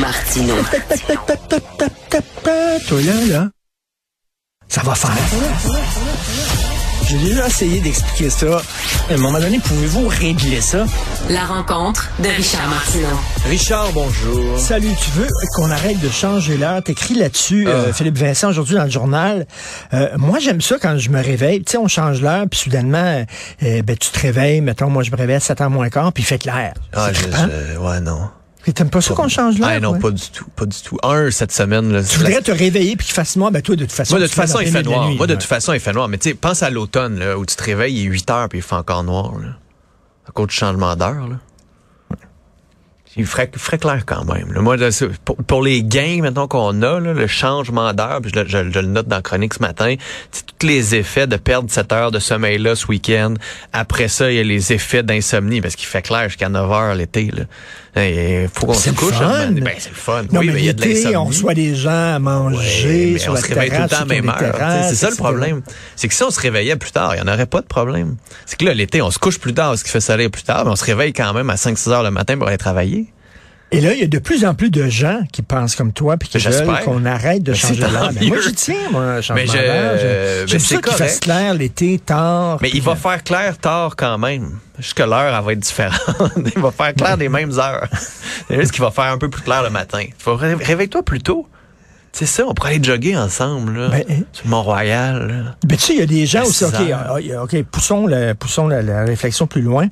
Martino. Toi là, là, ça va faire. J'ai déjà essayé d'expliquer ça. À un moment donné, pouvez-vous régler ça? La rencontre de Richard Martineau. Richard, bonjour. Salut, tu veux qu'on arrête de changer l'heure? T'écris là-dessus, euh, Philippe Vincent, aujourd'hui dans le journal. Euh, moi, j'aime ça quand je me réveille. Tu sais, on change l'heure, puis soudainement, euh, ben, tu te réveilles. Mettons, moi, je me réveille à 7h moins quart, puis il fait clair. Ah, je, je- ouais, non. Et T'aimes pas ça qu'on change l'heure? Ah, non, ouais? pas du tout, pas du tout. Un, cette semaine, là. Tu voudrais la- te réveiller puis qu'il fasse noir, ben toi, de toute façon. Moi, de toute façon, il fait noir. nuit, Moi, de toute façon, il fait noir. Mais tu sais, pense à l'automne, là, où tu te réveilles, il est 8 heures, puis il fait encore noir, là. À cause du changement d'heure, là. Il ferait, ferait clair quand même. là. Moi, là, pour, pour les gains maintenant qu'on a, là, le changement d'heure, puis je, le- je- je le note dans la chronique ce matin, c'est tous les effets de perdre cette heure de sommeil-là ce week-end. Après ça, il y a les effets d'insomnie, parce qu'il fait clair jusqu'à 9 heures l'été. Il faut qu'on C'est se couche. Ben, c'est le fun. Non, oui, mais il y a de l'été, l'insomnie. on reçoit des gens à manger Ouais, mais sur on la se réveille tout le temps même heure. C'est ça le problème. C'est que si on se réveillait plus tard, il n'y en aurait pas de problème. C'est que là, l'été, on se couche plus tard, ce qui fait soleil plus tard, mais on se réveille quand même à 5-6 heures le matin pour aller travailler. Et là, il y a de plus en plus de gens qui pensent comme toi puis qui J'espère. veulent qu'on arrête de changer l'heure. Ben, moi, j'y tiens, moi, changement Mais je- d'heure. J'aime- ben, ça qu'il fasse clair l'été, tard. Mais il va que- faire clair tard quand même. Jusque l'heure, elle va être différente. il va faire clair des mêmes heures. C'est juste qu'il va faire un peu plus clair le matin. Réveille-toi plus tôt. C'est ça, on pourrait aller jogger ensemble, là. Ben, hein. sur Mont-Royal. Ben, tu sais, il y a des gens À aussi, OK, ah, OK, poussons, le, poussons la, la réflexion plus loin.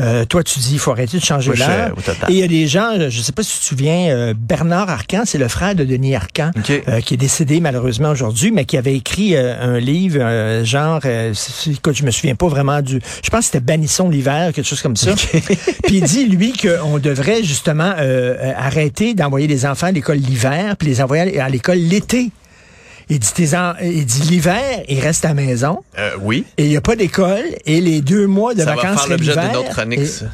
Euh, toi, tu dis, il faut arrêter de changer total. Et il y a des gens, je sais pas si tu te souviens, euh, Bernard Arcan, c'est le frère de Denis Arcan, euh, qui est décédé malheureusement aujourd'hui, mais qui avait écrit euh, un livre, euh, genre, euh, écoute, je me souviens pas vraiment du, je pense que c'était Bannissons l'hiver, quelque chose comme ça. puis il dit, lui, qu'on devrait justement euh, euh, arrêter d'envoyer les enfants à l'école l'hiver, puis les envoyer à l'école l'été. Il dit, il l'hiver, ils restent à la maison. Euh, oui. Et il n'y a pas d'école. Et les deux mois de ça va vacances faire l'objet d'une autre chronique, et- ça.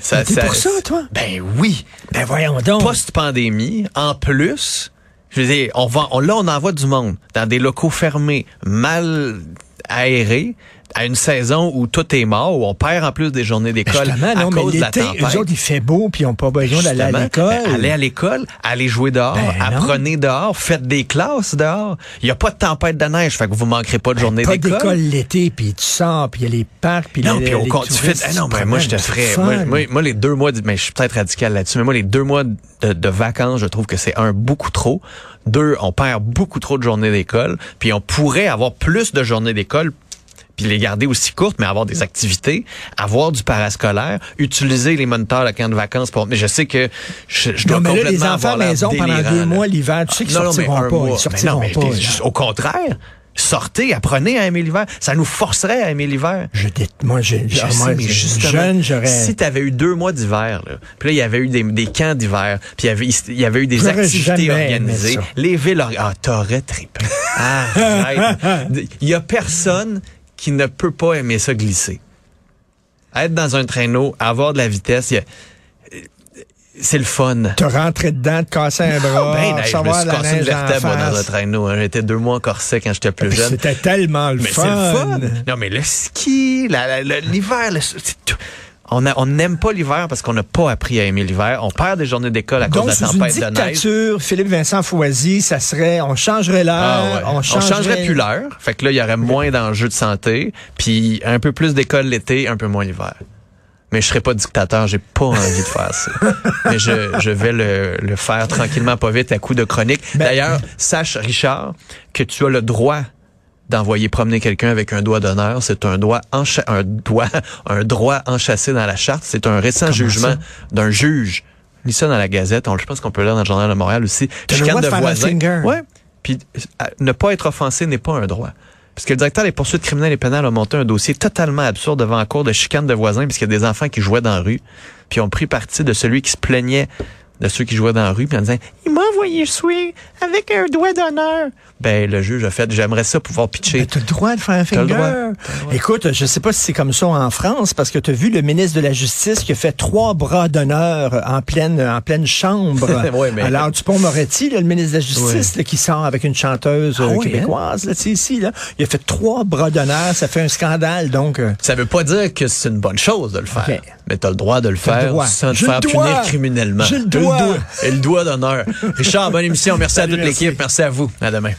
Ça- T'es ça- pour ça, toi? Ben oui. Ben voyons donc. Post-pandémie, en plus, je veux dire, on va, on, là, on envoie du monde dans des locaux fermés, mal aérés, à une saison où tout est mort, où on perd en plus des journées d'école Justement, à non, mais cause de la tempête. eux autres, il fait beau, puis ils n'ont pas besoin d'aller à l'école. ben, allez à l'école, allez jouer dehors, Ben apprenez dehors, faites des classes dehors. Il n'y a pas de tempête de neige, fait que vous manquerez pas de journée pas d'école. d'école l'été, puis tu sors, puis il y a les parcs, puis Non, puis au tu fais, ah non, ben, moi, je te ferais, moi, fun. moi, moi, les deux mois, mais je suis peut-être radical là-dessus, mais moi, les deux mois de, de vacances, je trouve que c'est un, beaucoup trop. Deux, on perd beaucoup trop de journées d'école, puis on pourrait avoir plus de journées d'école puis les garder aussi courtes, mais avoir des activités, avoir du parascolaire, utiliser les moniteurs le camp de vacances. Pour... Mais je sais que je, je dois Non, mais là, les complètement enfants à la maison pendant deux là. mois l'hiver, tu sais qu'ils mais sortiront pas. mois. Ils Mais sortiront non, mais pas. juste au contraire, sortez, apprenez à aimer l'hiver. Ça nous forcerait à aimer l'hiver. Je dé- moi, j'ai, Je ah, sais, mais justement, jeune, j'aurais. si tu avais eu deux mois d'hiver, là, puis là, il y avait eu des, des camps d'hiver, puis il y avait, eu des activités organisées, les villes... Ah, t'aurais trippé. Arrête. Il y a personne qui ne peut pas aimer ça glisser. Être dans un traîneau, avoir de la vitesse, il y a- c'est le fun. Te rentrer dedans, te casser un bras, Ben, je me suis cassé une vertèbre dans un face. traîneau. hein. J'étais deux mois en corset quand j'étais plus Puis jeune. C'était tellement le Mais fun. c'est le fun. Non, mais le ski, l'hiver, le- c'est tout. On a- on n'aime pas l'hiver parce qu'on n'a pas appris à aimer l'hiver. On perd des journées d'école à Donc, cause de la une tempête de neige. dictature, Philippe Vincent Foisy, ça serait, on changerait l'heure, Ah ouais. on on, changerait... changerait plus l'heure. Fait que là, il y aurait moins d'enjeux de santé. Puis un peu plus d'école l'été, un peu moins l'hiver. Mais je serais pas dictateur, j'ai pas envie de faire ça. Mais je, je vais le, le faire tranquillement, pas vite, à coup de chronique. Ben- D'ailleurs, sache, Richard, que tu as le droit d'envoyer promener quelqu'un avec un doigt d'honneur. C'est un doigt encha- un doigt, un droit enchâssé dans la charte. C'est un récent jugement d'un juge. Lis ça dans la Gazette. On, je pense qu'on peut le lire dans le Journal de Montréal aussi. Chicane de un finger. Ouais. Puis euh, ne pas être offensé n'est pas un droit. Parce que le directeur des poursuites criminelles et pénales a monté un dossier totalement absurde devant la cour de chicane de voisins puisqu'il y a des enfants qui jouaient dans la rue. Puis ont pris parti de celui qui se plaignait de ceux qui jouaient dans la rue, puis en disant il m'a envoyé jouer avec un doigt d'honneur. Ben le juge a fait j'aimerais ça pouvoir pitcher. Ben, t'as le droit de faire un le finger. droit. Le droit. Écoute, je sais pas si c'est comme ça en France, parce que tu as vu le ministre de la Justice qui a fait trois bras d'honneur en pleine, en pleine chambre. Ouais, mais- Alors, Dupont-Moretti, là, le ministre de la Justice, là, qui sort avec une chanteuse Ah euh, oui, québécoise, là, tu sais, ici, là, il a fait trois bras d'honneur. Ça fait un scandale, donc... euh, Ça veut pas dire que c'est une bonne chose de le faire. Mais t'as le droit de le faire sans te faire punir criminellement. J'ai le T'as Et le doigt d'honneur. Richard, bonne émission. Merci à toute l'équipe. Merci à vous. À demain.